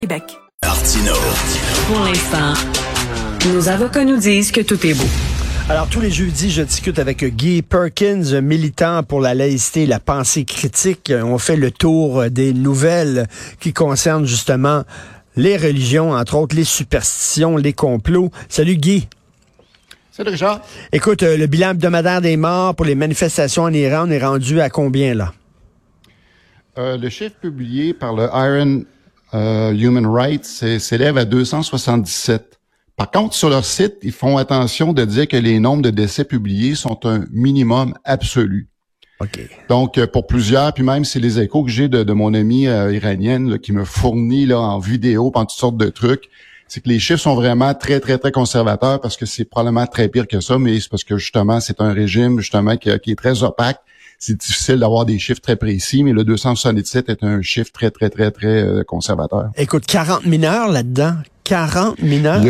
Québec. Pour l'instant, nos avocats nous disent que tout est beau. Alors, tous les jeudis, je discute avec Guy Perkins, militant pour la laïcité et la pensée critique. On fait le tour des nouvelles qui concernent justement les religions, entre autres les superstitions, les complots. Salut Guy. Salut Richard. Écoute, euh, le bilan hebdomadaire des morts pour les manifestations en Iran, on est rendu à combien là? Euh, le chiffre publié par le Iron euh, Human Rights s'élève à 277. Par contre, sur leur site, ils font attention de dire que les nombres de décès publiés sont un minimum absolu. Donc, euh, pour plusieurs, puis même c'est les échos que j'ai de, mon amie euh, iranienne qui me fournit là, en vidéo, en toutes sortes de trucs, c'est que les chiffres sont vraiment très, très, très conservateurs parce que c'est probablement très pire que ça, mais c'est parce que justement, c'est un régime justement qui, qui est très opaque c'est difficile d'avoir des chiffres très précis, mais le 277 est un chiffre très, très, très, très euh, conservateur. Écoute, 40 mineurs là-dedans. 40 mineurs,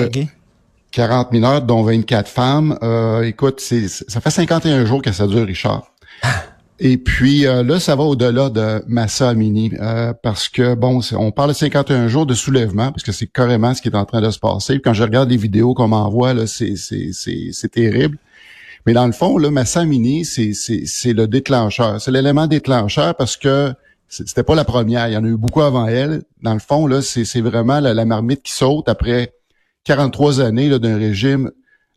40 mineurs, dont 24 femmes. Euh, écoute, c'est, ça fait 51 jours que ça dure, Richard. Et puis euh, là, ça va au-delà de Massa Amini, parce que bon, on parle de 51 jours de soulèvement, parce que c'est carrément ce qui est en train de se passer. quand je regarde les vidéos qu'on m'envoie, là, c'est, c'est, c'est, c'est terrible. Mais dans le fond, là, Massa Mini, c'est, le déclencheur. C'est l'élément déclencheur parce que c'était pas la première. Il y en a eu beaucoup avant elle. Dans le fond, là, c'est, vraiment la, marmite qui saute après 43 années là, d'un régime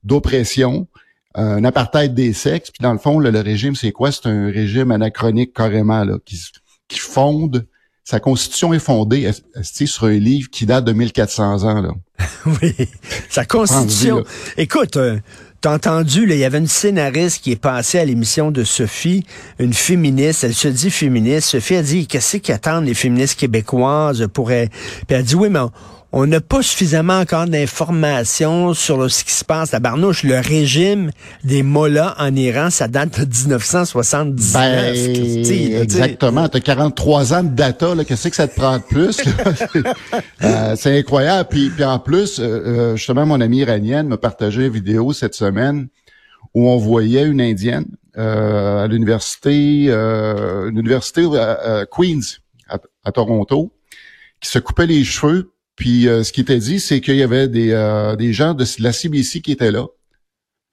d'oppression, un apartheid des sexes. Puis dans le fond, le régime, c'est quoi? C'est un régime anachronique carrément, là, qui, qui fonde sa constitution est fondée sur un livre qui date de 1400 ans. Là? oui, sa constitution. Écoute, euh, T'as entendu, il y avait une scénariste qui est passée à l'émission de Sophie, une féministe, elle se dit féministe. Sophie a dit, qu'est-ce qu'attendent les féministes québécoises? Pour elle? Puis elle dit, oui, mais n'a pas suffisamment encore d'informations sur ce qui se passe à Barnouche. Le régime des mollahs en Iran, ça date de 1979. Ben, exactement. Tu as 43 ans de data. Qu'est-ce que ça te prend de plus? Euh, c'est incroyable. Puis, puis en plus, euh, euh, justement, mon amie iranienne m'a partagé une vidéo cette semaine où on voyait une Indienne à l'université, l'université Queens à Toronto qui se coupait les cheveux puis euh, ce qui était dit, c'est qu'il y avait des, euh, des gens de la CBC qui étaient là,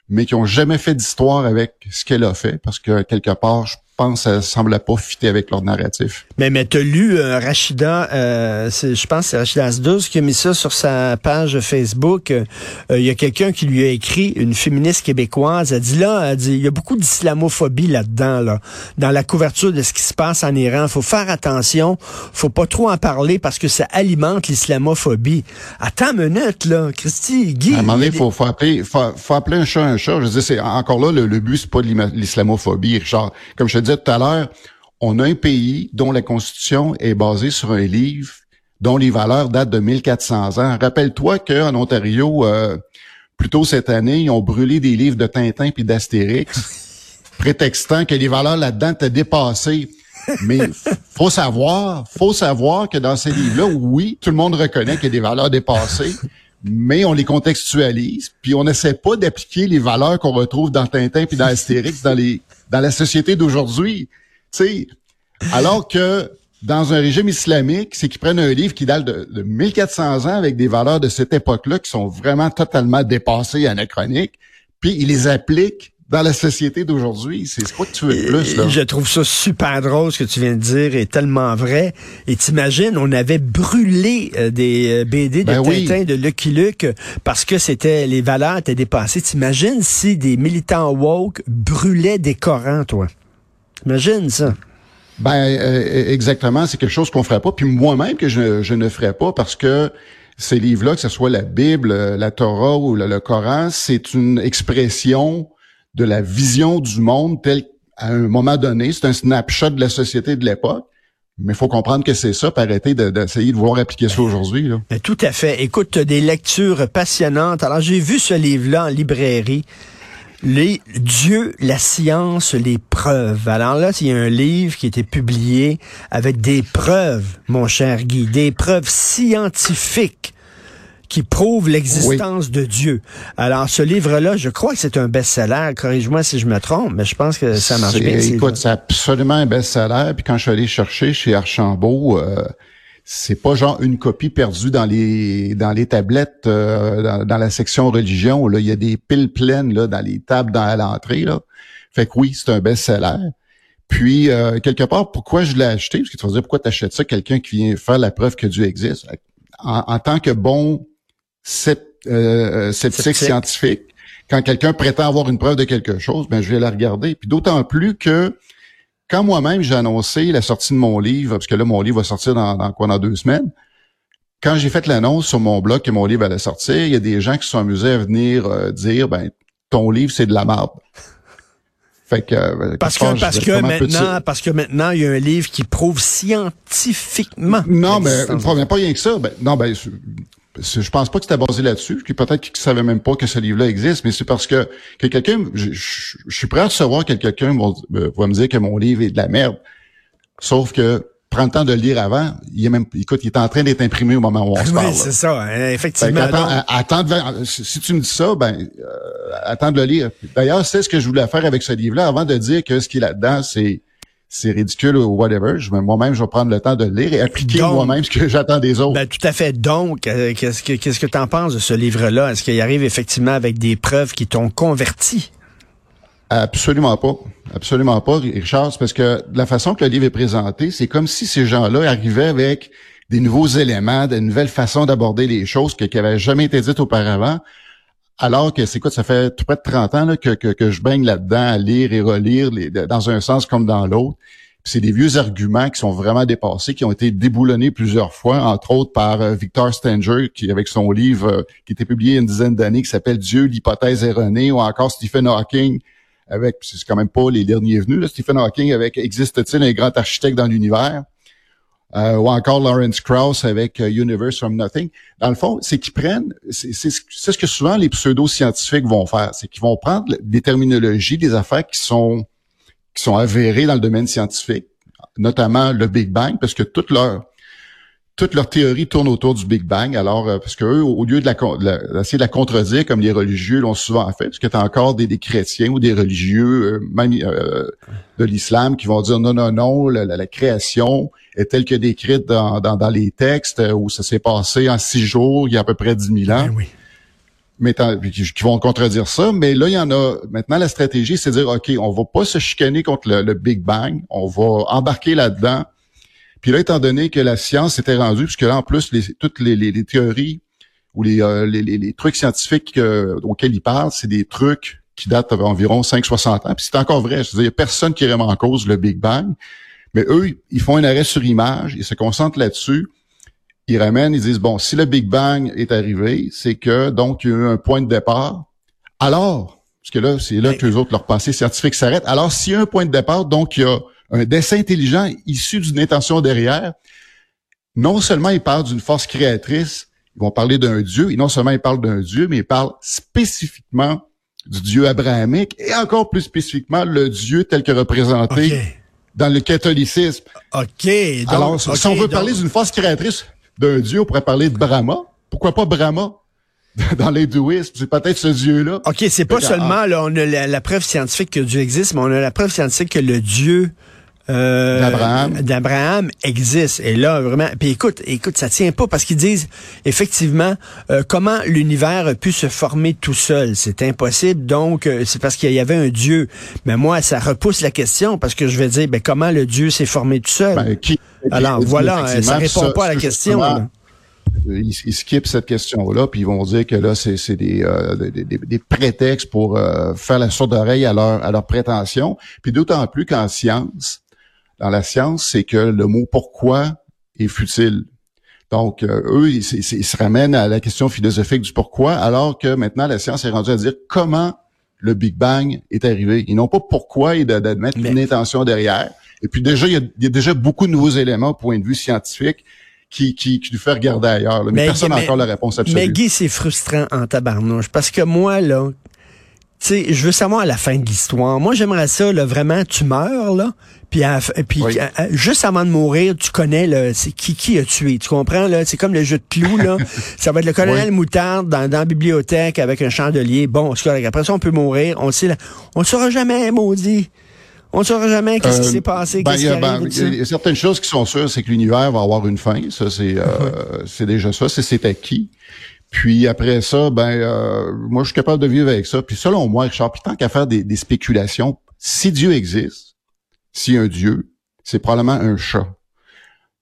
mais qui ont jamais fait d'histoire avec ce qu'elle a fait, parce que quelque part, je pense ça semblait pas fitter avec leur narratif. Mais, mais tu as lu euh, Rachida, euh, je pense que c'est Rachida Asdouz qui a mis ça sur sa page Facebook. Euh, il y a quelqu'un qui lui a écrit, une féministe québécoise, elle dit là, elle dit, il y a beaucoup d'islamophobie là-dedans, là, dans la couverture de ce qui se passe en Iran. faut faire attention, faut pas trop en parler parce que ça alimente l'islamophobie. Attends une minute, là, Christy, Guy. À un moment donné, faut, faut, appeler, faut, faut, appeler un chat un chat. Je veux dire, c'est encore là, le, le but, c'est pas l'islamophobie, Richard. Comme je te disais tout à l'heure, on a un pays dont la constitution est basée sur un livre dont les valeurs datent de 1400 ans. Rappelle-toi qu'en Ontario, euh, plus tôt cette année, ils ont brûlé des livres de Tintin puis d'Astérix, prétextant que les valeurs là-dedans étaient dépassées. Mais faut savoir, faut savoir que dans ces livres-là, oui, tout le monde reconnaît qu'il y a des valeurs dépassées, mais on les contextualise, puis on n'essaie pas d'appliquer les valeurs qu'on retrouve dans Tintin puis dans Astérix dans les dans la société d'aujourd'hui. Tu alors que dans un régime islamique, c'est qu'ils prennent un livre qui date de, 1400 ans avec des valeurs de cette époque-là qui sont vraiment totalement dépassées et anachroniques, puis ils les appliquent dans la société d'aujourd'hui. C'est quoi que tu veux de plus, là? Je trouve ça super drôle ce que tu viens de dire est tellement vrai. Et t'imagines, on avait brûlé euh, des euh, BD de ben Tintin, de Lucky Luke, parce que c'était les valeurs étaient dépassées. T'imagines si des militants woke brûlaient des Corans, toi? Imagine ça? Ben euh, exactement, c'est quelque chose qu'on ferait pas. Puis moi-même que je, je ne ferais pas parce que ces livres-là, que ce soit la Bible, la Torah ou le Coran, c'est une expression de la vision du monde tel à un moment donné. C'est un snapshot de la société de l'époque. Mais il faut comprendre que c'est ça, pour arrêter d'essayer de, vouloir appliquer ça aujourd'hui. Tout à fait. Écoute, des lectures passionnantes. Alors, j'ai vu ce livre-là en librairie. Les Dieu, la science, les preuves. Alors là, a un livre qui a été publié avec des preuves, mon cher Guy, des preuves scientifiques qui prouve l'existence de Dieu. Alors, ce livre-là, je crois que c'est un best-seller. Corrige-moi si je me trompe, mais je pense que ça marche bien. Écoute, c'est absolument un best-seller. Puis quand je suis allé chercher chez Archambault, euh, c'est pas genre une copie perdue dans les dans les tablettes euh, dans, la section religion. Là, il y a des piles pleines là dans les tables dans l'entrée. Là. Fait que oui, c'est un best-seller. Puis euh, quelque part, pourquoi je l'ai acheté? Parce que tu vas dire pourquoi tu achètes ça Quelqu'un qui vient faire la preuve que Dieu existe? En, tant que bon euh, sceptique scientifique, quand quelqu'un prétend avoir une preuve de quelque chose, ben je vais la regarder. Puis d'autant plus que quand moi-même j'ai annoncé la sortie de mon livre, parce que là, mon livre va sortir dans, quoi, dans deux semaines, quand j'ai fait l'annonce sur mon blog que mon livre allait sortir, il y a des gens qui se sont amusés à venir euh, dire, ben, ton livre, c'est de la merde. Fait que, euh, parce que, parce que maintenant, parce que maintenant, il y a un livre qui prouve scientifiquement. Non, mais pas rien que ça. Ben, non, ben, je pense pas que c'était basé là-dessus. Peut-être qu'ils savaient même pas que ce livre-là existe, mais c'est parce que, que quelqu'un, je, suis prêt à recevoir que quelqu'un euh, va, me dire que mon livre est de la merde. Sauf que prends le temps de le lire avant. Il est même, écoute, il est en train d'être imprimé au moment où on se parle. Oui, c'est ça, hein, effectivement. attends, si tu me dis ça, ben, euh, attends de le lire. D'ailleurs, c'est ce que je voulais faire avec ce livre-là avant de dire que ce qui est là-dedans, c'est c'est ridicule ou whatever. Moi-même, je vais prendre le temps de le lire et appliquer moi-même ce que j'attends des autres. Ben, tout à fait. Donc, euh, qu'est-ce que qu'est-ce que tu en penses de ce livre-là? Est-ce qu'il arrive effectivement avec des preuves qui t'ont converti? Absolument pas. Absolument pas, Richard. parce que la façon que le livre est présenté, c'est comme si ces gens-là arrivaient avec des nouveaux éléments, de nouvelles façons d'aborder les choses qui n'avaient jamais été dites auparavant. Alors que c'est quoi, ça fait tout près de 30 ans là, que, que, que, je baigne là-dedans à lire et relire les, dans un sens comme dans l'autre. C'est des vieux arguments qui sont vraiment dépassés, qui ont été déboulonnés plusieurs fois, entre autres par euh, Victor Stanger, qui avec son livre euh, qui était publié il y a une dizaine d'années, qui s'appelle Dieu, l'hypothèse erronée, ou encore Stephen Hawking avec, c'est quand même pas les derniers venus, là, Stephen Hawking avec Existe-t-il un grand architecte dans l'univers? Euh, ou encore Lawrence Krauss avec euh, Universe from Nothing. Dans le fond, c'est qu'ils prennent, c'est ce que souvent les pseudo-scientifiques vont faire, c'est qu'ils vont prendre des terminologies, des affaires qui sont qui sont avérées dans le domaine scientifique, notamment le Big Bang, parce que toute leur toute leur théorie tourne autour du Big Bang. Alors, euh, parce que eux, au lieu de la, d'essayer de la contredire comme les religieux l'ont souvent fait, parce que tu as encore des, des, chrétiens ou des religieux, même de l'islam, qui vont dire non, non, non, la création est telle que décrite dans, dans, dans, les textes euh, où ça s'est passé en six jours, il y a à peu près dix mille ans. Ben oui. Mais qui, vont contredire ça. Mais là, il y en a. Maintenant, la stratégie, c'est de dire, OK, on va pas se chicaner contre le, Big Bang. On va embarquer là-dedans. Puis là, étant donné que la science s'était rendue, puisque là, en plus, les, toutes les, les, théories ou les, euh, les, les, trucs scientifiques euh, auxquels ils parlent, c'est des trucs qui datent d'environ 5-60 ans. Puis c'est encore vrai. Il n'y a personne qui remet en cause le Big Bang. Mais eux, ils font un arrêt sur image, ils se concentrent là-dessus. Ils ramènent, ils disent, bon, si le Big Bang est arrivé, c'est que, donc, il y a eu un point de départ. Alors, parce que là, c'est là que les autres, leur pensée scientifique s'arrête. Alors, s'il y a un point de départ, donc, il y a un dessin intelligent issu d'une intention derrière, non seulement ils parlent d'une force créatrice, ils vont parler d'un Dieu, et non seulement ils parlent d'un Dieu, mais ils parlent spécifiquement du Dieu abrahamique, et encore plus spécifiquement le Dieu tel que représenté dans le catholicisme. OK. Alors, si on veut parler d'une force créatrice d'un dieu, on pourrait parler de Brahma. Pourquoi pas Brahma? dans l'hindouisme, c'est peut-être ce Dieu-là. OK, c'est pas seulement, là, on a la, preuve scientifique que Dieu existe, mais on a la preuve scientifique que le Dieu euh, d'Abraham. d'Abraham existe. Et là, vraiment, puis écoute, écoute, ça tient pas parce qu'ils disent effectivement euh, comment l'univers a pu se former tout seul? C'est impossible. Donc, euh, c'est parce qu'il y avait un Dieu. Mais moi, ça repousse la question parce que je vais dire, ben comment le Dieu s'est formé tout seul? Ben, Alors voilà, ça répond pas à la question. Ils, ils skippent cette question-là, puis ils vont dire que là, c'est des, des, des, prétextes pour faire la sourde oreille à leur, à leur prétention. Puis d'autant plus qu'en science, dans la science, c'est que le mot pourquoi est futile. Donc, euh, eux, ils, se ramènent à la question philosophique du pourquoi, alors que maintenant, la science est rendue à dire comment le Big Bang est arrivé. Ils n'ont pas pourquoi et d'admettre une intention derrière. Et puis déjà, il y, a, déjà beaucoup de nouveaux éléments au point de vue scientifique qui, qui, qui nous fait regarder ailleurs. Mais, personne n'a encore la réponse absolue. Mais Guy, c'est frustrant en tabarnouche. Parce que moi, là, sais, je veux savoir à la fin de l'histoire. Moi, j'aimerais ça, là, vraiment, tu meurs, là, puis, puis juste avant de mourir, tu connais le, c'est qui qui a tué. Tu comprends là? C'est comme le jeu de clous là. ça va être le colonel Moutarde dans, dans la bibliothèque avec un chandelier. Bon, après ça on peut mourir. On sait, on le saura jamais, maudit. On ne saura jamais qu'est-ce qui s'est passé, ben, qu'est-ce il y qui a- ben, il y a certaines choses qui sont sûres, c'est que l'univers va avoir une fin. Ça, c'est euh, c'est déjà ça, c'est c'est acquis. Puis après ça, ben euh, moi je suis capable de vivre avec ça. Puis selon moi, Richard, puis tant qu'à faire des, des spéculations, si Dieu existe, s'il y a un Dieu, c'est probablement un chat.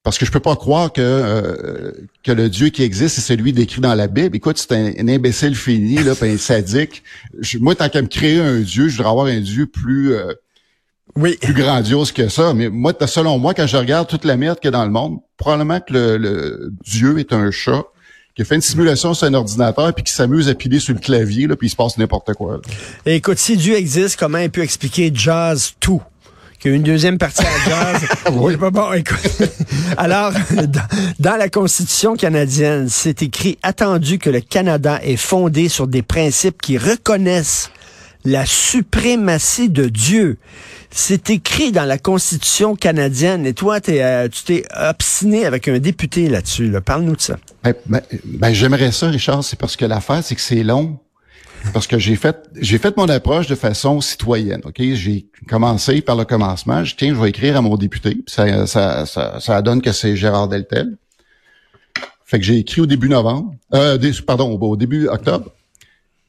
Parce que je peux pas croire que euh, que le Dieu qui existe, c'est celui décrit dans la Bible. Écoute, c'est un, un imbécile fini, là, puis un sadique. Je- moi, tant qu'à me créer un Dieu, je voudrais avoir un Dieu plus euh, Oui. plus grandiose que ça. Mais moi, selon moi, quand je regarde toute la merde qu'il y a dans le monde, probablement que le, le Dieu est un chat qui a fait une simulation sur un ordinateur puis qui s'amuse à piler sur le clavier, là, puis il se passe n'importe quoi. là. Écoute, si Dieu existe, comment il peut expliquer Jazz tout? Qu'il y a une deuxième partie à Jazz. Oui. C'est pas bon, écoute. Alors, dans, dans la Constitution canadienne, c'est écrit attendu que le Canada est fondé sur des principes qui reconnaissent la suprématie de Dieu. C'est écrit dans la Constitution canadienne. Et toi, t'es, euh, tu t'es obstiné avec un député là-dessus. Là. Parle-nous de ça. Ben, ben, ben, j'aimerais ça, Richard, c'est parce que l'affaire, c'est que c'est long. Parce que j'ai fait j'ai fait mon approche de façon citoyenne. OK? J'ai commencé par le commencement. Je tiens, je vais écrire à mon député. Ça, ça, ça, donne que c'est Gérard Deltel. Fait que j'ai écrit au début novembre. Euh, pardon, au début octobre.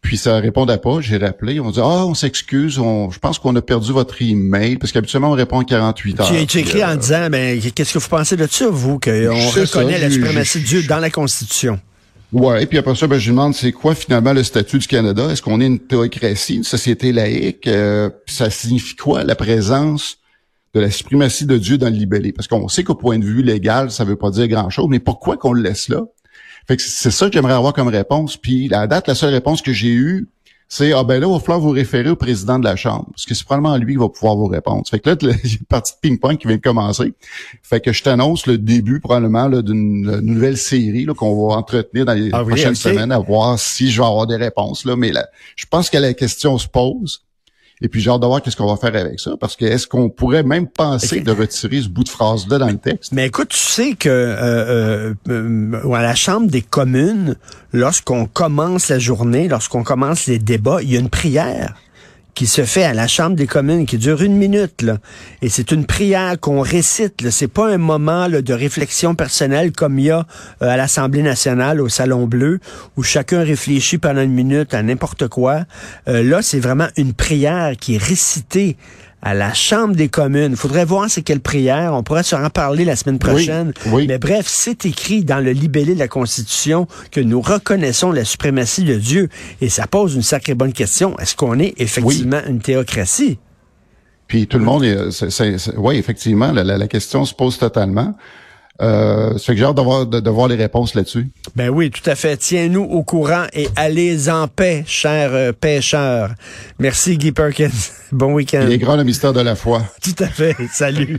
Puis ça répondait pas. J'ai rappelé. On dit Ah, on s'excuse, on, je pense qu'on a perdu votre email. Parce qu'habituellement, on répond en 48 heures. Tu, tu écris euh, en disant, ben, qu'est-ce que vous pensez de ça, vous, qu'on ça, reconnaît la suprématie de Dieu dans la Constitution? Ouais, et puis après ça, ben, je lui demande c'est quoi finalement le statut du Canada? Est-ce qu'on est une théocratie, une société laïque? Euh, ça signifie quoi la présence de la suprématie de Dieu dans le libellé? Parce qu'on sait qu'au point de vue légal, ça veut pas dire grand-chose, mais pourquoi qu'on le laisse là? Fait que c'est ça que j'aimerais avoir comme réponse. Puis la date, la seule réponse que j'ai eue, c'est ah ben là, il va falloir vous référer au président de la Chambre. Parce que c'est probablement lui qui va pouvoir vous répondre. Fait que là, il y a une partie de ping-pong qui vient de commencer. Fait que je t'annonce le début probablement là, d'une euh, nouvelle série là, qu'on va entretenir dans les Ah oui, prochaines semaines à voir si je vais avoir des réponses. Là. Mais là, je pense que la question se pose. Et puis j'ai hâte de voir qu'est-ce qu'on va faire avec ça. Parce que est-ce qu'on pourrait même penser de retirer ce bout de phrase-là dans le texte? Mais écoute, tu sais que euh, euh, euh, à la Chambre des communes, lorsqu'on commence la journée, lorsqu'on commence les débats, il y a une prière qui se fait à la Chambre des communes, qui dure une minute. Là. Et c'est une prière qu'on récite. C'est pas un moment là, de réflexion personnelle comme il y a euh, à l'Assemblée nationale, au Salon Bleu, où chacun réfléchit pendant une minute à n'importe quoi. Euh, là, c'est vraiment une prière qui est récitée à la Chambre des communes. Il faudrait voir c'est quelle prière. On pourrait se en parler la semaine prochaine. oui. Mais bref, c'est écrit dans le libellé de la Constitution que nous reconnaissons la suprématie de Dieu. Et ça pose une sacrée bonne question. Est-ce qu'on est effectivement une théocratie? Puis tout le monde est, oui, effectivement, la, la- la question se pose totalement. Euh, ça fait que j'ai hâte d'avoir, de, de voir les réponses là-dessus. Ben oui, tout à fait. Tiens-nous au courant et allez en paix, chers euh, pêcheurs. Merci, Guy Perkins. Bon week-end. Il est grand le mystère de la foi. Tout à fait. Salut.